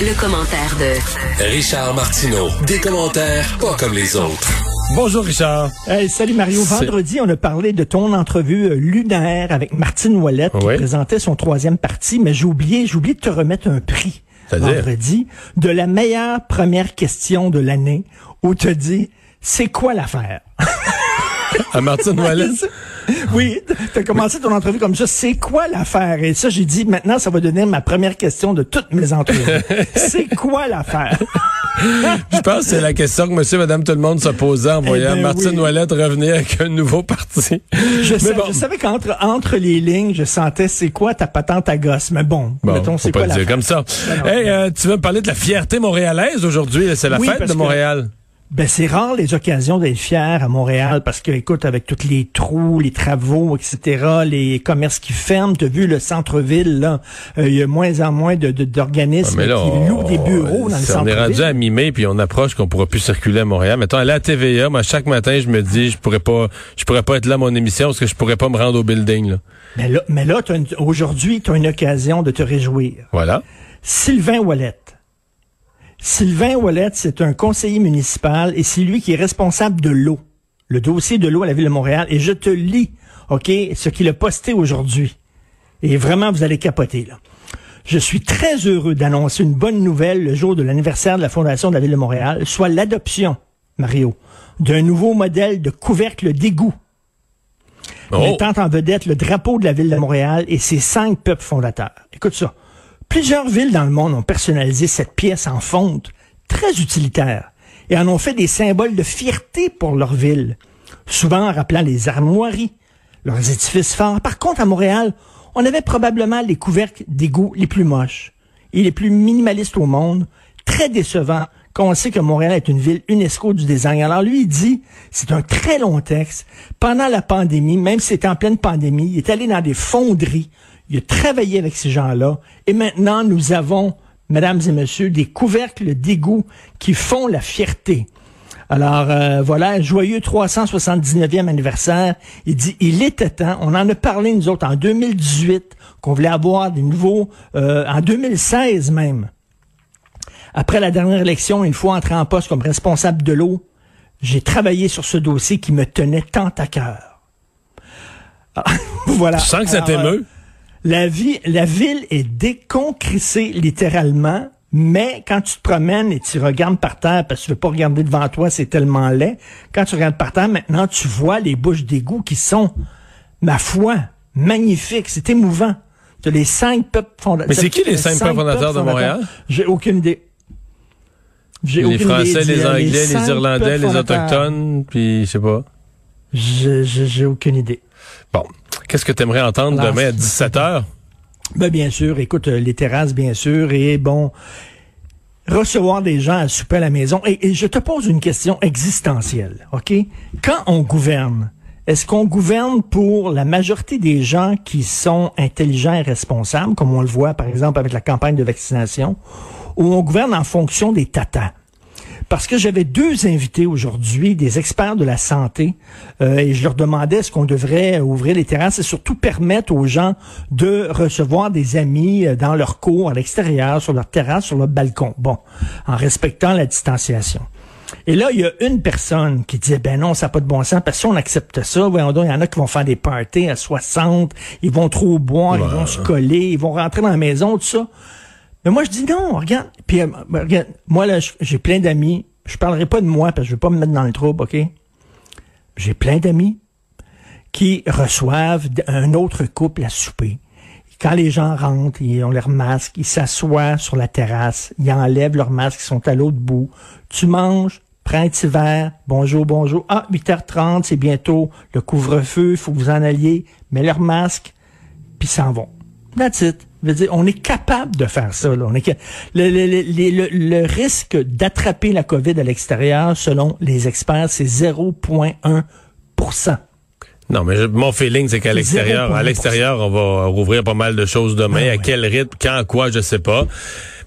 Le, commentaire de Richard Martineau. Des commentaires pas comme les autres. Bonjour Richard. Hey, salut Mario. Vendredi, on a parlé de ton entrevue euh, lunaire avec Martine Ouellette qui présentait son troisième parti, mais j'ai oublié, j'ai oublié de te remettre un prix vendredi de la meilleure première question de l'année où tu dit c'est quoi l'affaire? À Martine Wallace. oui, tu as commencé ton entrevue comme ça. C'est quoi l'affaire? Et ça, j'ai dit, maintenant, ça va devenir ma première question de toutes mes entrevues. c'est quoi l'affaire? Je pense que c'est la question que monsieur, madame, tout le monde se posait en voyant ben Martine oui. Ouellette revenir avec un nouveau parti. Je, Mais sais- bon. je savais qu'entre entre les lignes, je sentais c'est quoi ta patente à gosse? Mais bon, Bon, mettons, c'est pas quoi le dire l'affaire? comme ça. Ben non. hey, euh, tu veux me parler de la fierté montréalaise aujourd'hui? C'est la Oui, fête de que- Montréal. Ben, c'est rare les occasions d'être fier à Montréal parce que, écoute, avec tous les trous, les travaux, etc., les commerces qui ferment, t'as vu le centre-ville, là, euh, il y a moins en moins de, de- d'organismes là, qui louent des bureaux dans le ça, on est rendu centre-ville. à mi-mai puis on approche qu'on pourra plus circuler à Montréal. Mettons, à TVA, moi, chaque matin, je me dis, je pourrais pas, je pourrais pas être là à mon émission parce que je pourrais pas me rendre au building, là. Mais là, mais là t'as une- aujourd'hui, tu as une occasion de te réjouir. Voilà. Sylvain Ouellette. Sylvain Ouellette, c'est un conseiller municipal et c'est lui qui est responsable de l'eau, le dossier de l'eau à la ville de Montréal. Et je te lis, OK, ce qu'il a posté aujourd'hui. Et vraiment, vous allez capoter, là. Je suis très heureux d'annoncer une bonne nouvelle le jour de l'anniversaire de la Fondation de la Ville de Montréal, soit l'adoption, Mario, d'un nouveau modèle de couvercle d'égout Oh. mettant en vedette le drapeau de la ville de Montréal et ses cinq peuples fondateurs. Écoute ça. Plusieurs villes dans le monde ont personnalisé cette pièce en fonte, très utilitaire, et en ont fait des symboles de fierté pour leur ville, souvent en rappelant les armoiries, leurs édifices forts. Par contre, à Montréal, on avait probablement les couvercles d'égout les plus moches et les plus minimalistes au monde, très décevants quand on sait que Montréal est une ville UNESCO du design. Alors lui, il dit, c'est un très long texte. Pendant la pandémie, même si c'était en pleine pandémie, il est allé dans des fonderies, il a travaillé avec ces gens-là, et maintenant nous avons, mesdames et messieurs, des couvercles d'égout qui font la fierté. Alors euh, voilà, joyeux 379e anniversaire. Il dit, il était temps, on en a parlé nous autres en 2018, qu'on voulait avoir des nouveaux, euh, en 2016 même. Après la dernière élection, une fois entré en poste comme responsable de l'eau, j'ai travaillé sur ce dossier qui me tenait tant à cœur. Ah, voilà. Je sens que ça t'émeut? La, vie, la ville est déconcrissée littéralement, mais quand tu te promènes et tu regardes par terre, parce que tu veux pas regarder devant toi, c'est tellement laid, quand tu regardes par terre, maintenant tu vois les bouches d'égout qui sont, ma foi, magnifiques, c'est émouvant. Tu les cinq peuples fondateurs. Mais c'est qui les cinq peuples fondateurs de Montréal? J'ai aucune idée. J'ai Les aucune Français, idée. les Anglais, les, cinq Irlandais, les. Autochtones, puis je sais pas. J'ai aucune idée. Bon. Qu'est-ce que tu aimerais entendre Alors, demain à 17h? Ben bien sûr, écoute, euh, les terrasses, bien sûr, et bon, recevoir des gens à souper à la maison. Et, et je te pose une question existentielle, OK? Quand on gouverne, est-ce qu'on gouverne pour la majorité des gens qui sont intelligents et responsables, comme on le voit par exemple avec la campagne de vaccination, ou on gouverne en fonction des tatas? Parce que j'avais deux invités aujourd'hui, des experts de la santé, euh, et je leur demandais est-ce qu'on devrait ouvrir les terrasses et surtout permettre aux gens de recevoir des amis euh, dans leur cour, à l'extérieur, sur leur terrasse, sur leur balcon. Bon, en respectant la distanciation. Et là, il y a une personne qui disait, ben non, ça n'a pas de bon sens, parce que si on accepte ça, voyons donc, il y en a qui vont faire des parties à 60, ils vont trop boire, ils vont se coller, ils vont rentrer dans la maison, tout ça. Mais moi, je dis non, regarde. Puis, euh, ben, regarde, moi, là, j'ai plein d'amis. Je parlerai pas de moi parce que je veux pas me mettre dans le trouble, OK? J'ai plein d'amis qui reçoivent un autre couple à souper. Quand les gens rentrent, ils ont leur masque, ils s'assoient sur la terrasse, ils enlèvent leur masque, ils sont à l'autre bout. Tu manges, prends un petit verre, bonjour, bonjour. Ah, 8h30, c'est bientôt le couvre-feu, faut que vous en alliez. Mets leur masque, puis s'en vont. That's it. Je veux dire, on est capable de faire ça. Là. On est le, le, le, le, risque d'attraper la COVID à l'extérieur, selon les experts, c'est 0,1% non, mais mon feeling, c'est qu'à l'extérieur, à l'extérieur, on va rouvrir pas mal de choses demain. Ben à quel rythme, quand, quoi, je sais pas.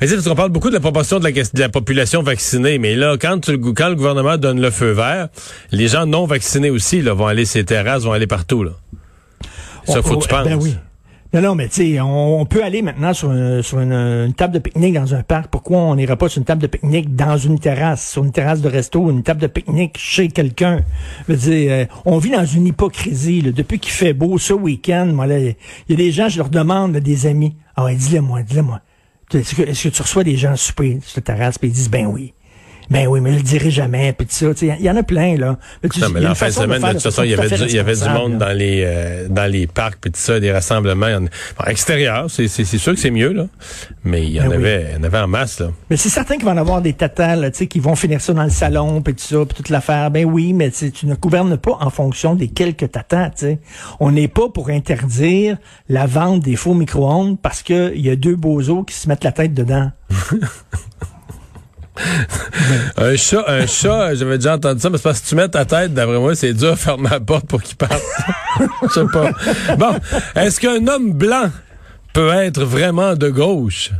Mais tu sais, parle beaucoup de la proportion de la, de la population vaccinée. Mais là, quand, tu, quand le gouvernement donne le feu vert, les gens non vaccinés aussi là, vont aller ces terrasses, vont aller partout. Là. Ça, faut que tu penses. Ben oui. Non, non, mais tu sais, on, peut aller maintenant sur, une, table de pique-nique dans un parc. Pourquoi on n'irait pas sur une table de pique-nique dans une terrasse, sur une terrasse de resto, une table de pique-nique chez quelqu'un? Je veux dire, euh, on vit dans une hypocrisie. Là. Depuis qu'il fait beau ce week-end, il y a des gens, je leur demande, des amis, ah ouais, dis-le moi, dis-le moi. Est-ce que, tu reçois des gens sur la terrasse, puis ils disent, ben oui. Ben oui, mais je le dirai jamais, puis ça. Il y en a plein, là. Mais non, mais en fin de semaine, de, toute façon, il y avait du, il y avait du monde dans les euh, dans les parcs, puis tout ça, des rassemblements. En, extérieur, c'est sûr que c'est mieux, là. Mais il y en ben avait il y en avait en masse, là. Mais c'est certain qu'il va en avoir des tatas, là, tu sais, qui vont finir ça dans le salon, puis tout ça, puis toute l'affaire. Ben oui, mais tu ne gouvernes pas en fonction des quelques tatas, tu sais. On n'est pas pour interdire la vente des faux micro-ondes parce qu'il y a deux bozos qui se mettent la tête dedans. un chat, un chat, j'avais déjà entendu ça, mais c'est parce que tu mets ta tête, d'après moi, c'est dur à faire ma porte pour qu'il parte. Je sais pas. Bon, est-ce qu'un homme blanc peut être vraiment de gauche?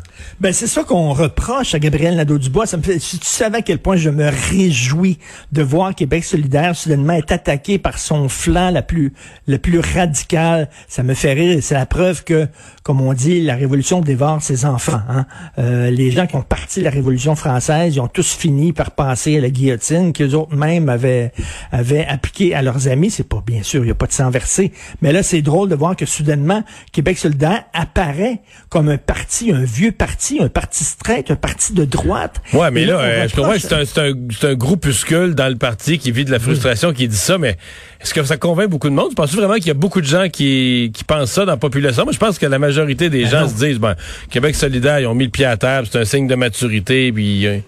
Ben c'est ça qu'on reproche à Gabriel Nadeau-Dubois. Ça me fait, si tu savais à quel point je me réjouis de voir Québec solidaire soudainement être attaqué par son flanc la plus, le plus radical, ça me fait rire. C'est la preuve que, comme on dit, la révolution dévore ses enfants. Hein. Euh, les gens qui ont parti la révolution française, ils ont tous fini par passer à la guillotine qu'ils autres même avaient, avaient appliqué à leurs amis. C'est pas bien sûr, il n'y a pas de sang versé. Mais là, c'est drôle de voir que soudainement, Québec solidaire apparaît comme un parti, un vieux parti un parti straight, un parti de droite. Ouais, mais là, euh, je que c'est un, un, groupuscule dans le parti qui vit de la frustration qui dit ça, mais est-ce que ça convainc beaucoup de monde? Je pense vraiment qu'il y a beaucoup de gens qui, qui pensent ça dans la population? Moi, je pense que la majorité des ben gens se disent, ben, Québec solidaire, ils ont mis le pied à terre, c'est un signe de maturité, puis... Euh,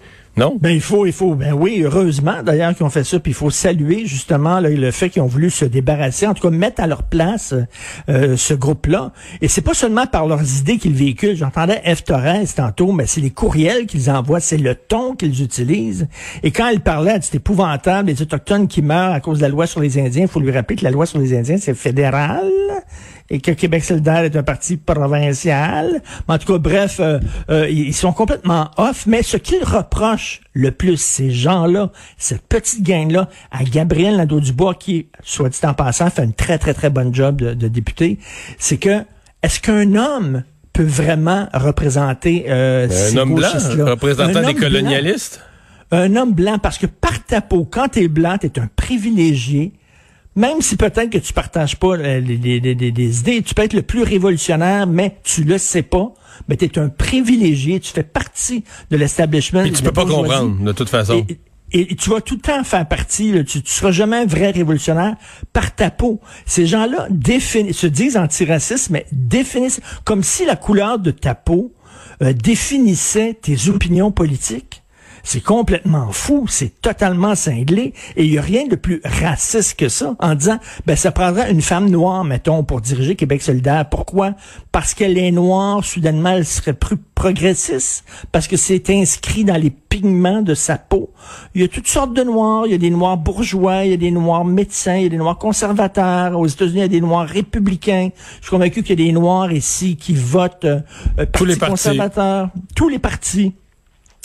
Ben il faut, il faut. Ben oui, heureusement d'ailleurs qu'ils ont fait ça. Puis il faut saluer justement le fait qu'ils ont voulu se débarrasser, en tout cas mettre à leur place euh, ce groupe-là. Et c'est pas seulement par leurs idées qu'ils véhiculent. J'entendais F. Torres tantôt, mais c'est les courriels qu'ils envoient, c'est le ton qu'ils utilisent. Et quand elle parlait, c'est épouvantable, les autochtones qui meurent à cause de la loi sur les Indiens. Il faut lui rappeler que la loi sur les Indiens c'est fédéral et que Québec solidaire est un parti provincial. Mais en tout cas, bref, euh, euh, ils sont complètement off. Mais ce qu'ils reprochent le plus, ces gens-là, cette petite gang-là, à Gabriel Nadeau-Dubois, qui, soit dit en passant, fait une très, très, très bonne job de, député, c'est que est-ce qu'un homme peut vraiment représenter euh, un homme blanc, représentant des colonialistes? un homme blanc, parce que par ta peau, quand t'es blanc, t'es un privilégié, même si peut-être que tu partages pas euh, les, idées, tu peux être le plus révolutionnaire, mais tu le sais pas. Mais tu es un privilégié, tu fais partie de l'establishment. Et tu peux pas comprendre, de toute façon. Et, tu vas tout le temps faire partie, tu, tu seras jamais un vrai révolutionnaire par ta peau. Ces gens-là se disent antiracistes, mais définissent comme si la couleur de ta peau euh, définissait tes opinions politiques. C'est complètement fou, c'est totalement cinglé, et il n'y a rien de plus raciste que ça, en disant, ben ça prendrait une femme noire, mettons, pour diriger Québec solidaire. Pourquoi? Parce qu'elle est noire, soudainement, elle serait plus progressiste, parce que c'est inscrit dans les pigments de sa peau. Il y a toutes sortes de noirs, il y a des noirs bourgeois, il y a des noirs médecins, il y a des noirs conservateurs. Aux États-Unis, il y a des noirs républicains. Je suis convaincu qu'il y a des noirs ici qui votent euh, Tous les conservateurs. Tous les partis.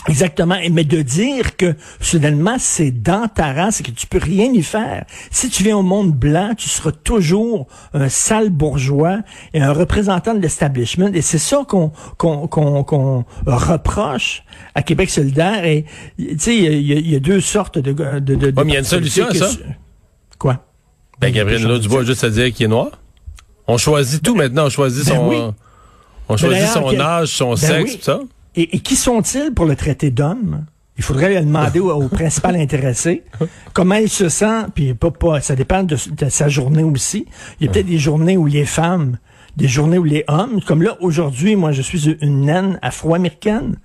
Exactement. Mais de dire que soudainement c'est dans ta race et que tu peux rien y faire. Si tu viens au monde blanc, tu seras toujours un sale bourgeois et un représentant de l'establishment. Et c'est ça qu'on qu'on qu'on reproche à Québec solidaire. Et tu sais, il y, a deux sortes de de, de, mais il y a une solution à ça. Quoi? Ben Gabriel Dubois juste à dire qu'il est noir. On choisit tout maintenant. On choisit ben son. On choisit son âge, son ben sexe, tout ça. Et, qui sont-ils pour le traiter d'homme? Il faudrait lui demander au, principal intéressé comment il se sent, puis pas, pas, ça dépend de, sa journée aussi. Il y a peut-être des journées où les femmes, des journées où les hommes, comme là, aujourd'hui, moi, je suis une naine afro-américaine,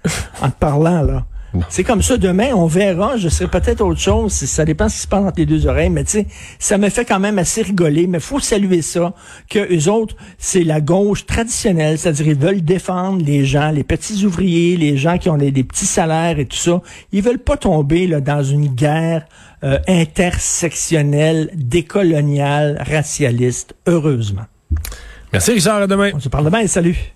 en te parlant, là. C'est comme ça. Demain, on verra. Je serai peut-être autre chose. Ça dépend ce qui se passe entre les deux oreilles. Mais tu sais, ça me fait quand même assez rigoler. Mais faut saluer ça. Que eux autres, c'est la gauche traditionnelle. C'est-à-dire, ils veulent défendre les gens, les petits ouvriers, les gens qui ont des, petits salaires et tout ça. Ils veulent pas tomber là, dans une guerre euh, intersectionnelle, décoloniale, racialiste. Heureusement. Merci Richard. À demain. On se parle demain. Salut.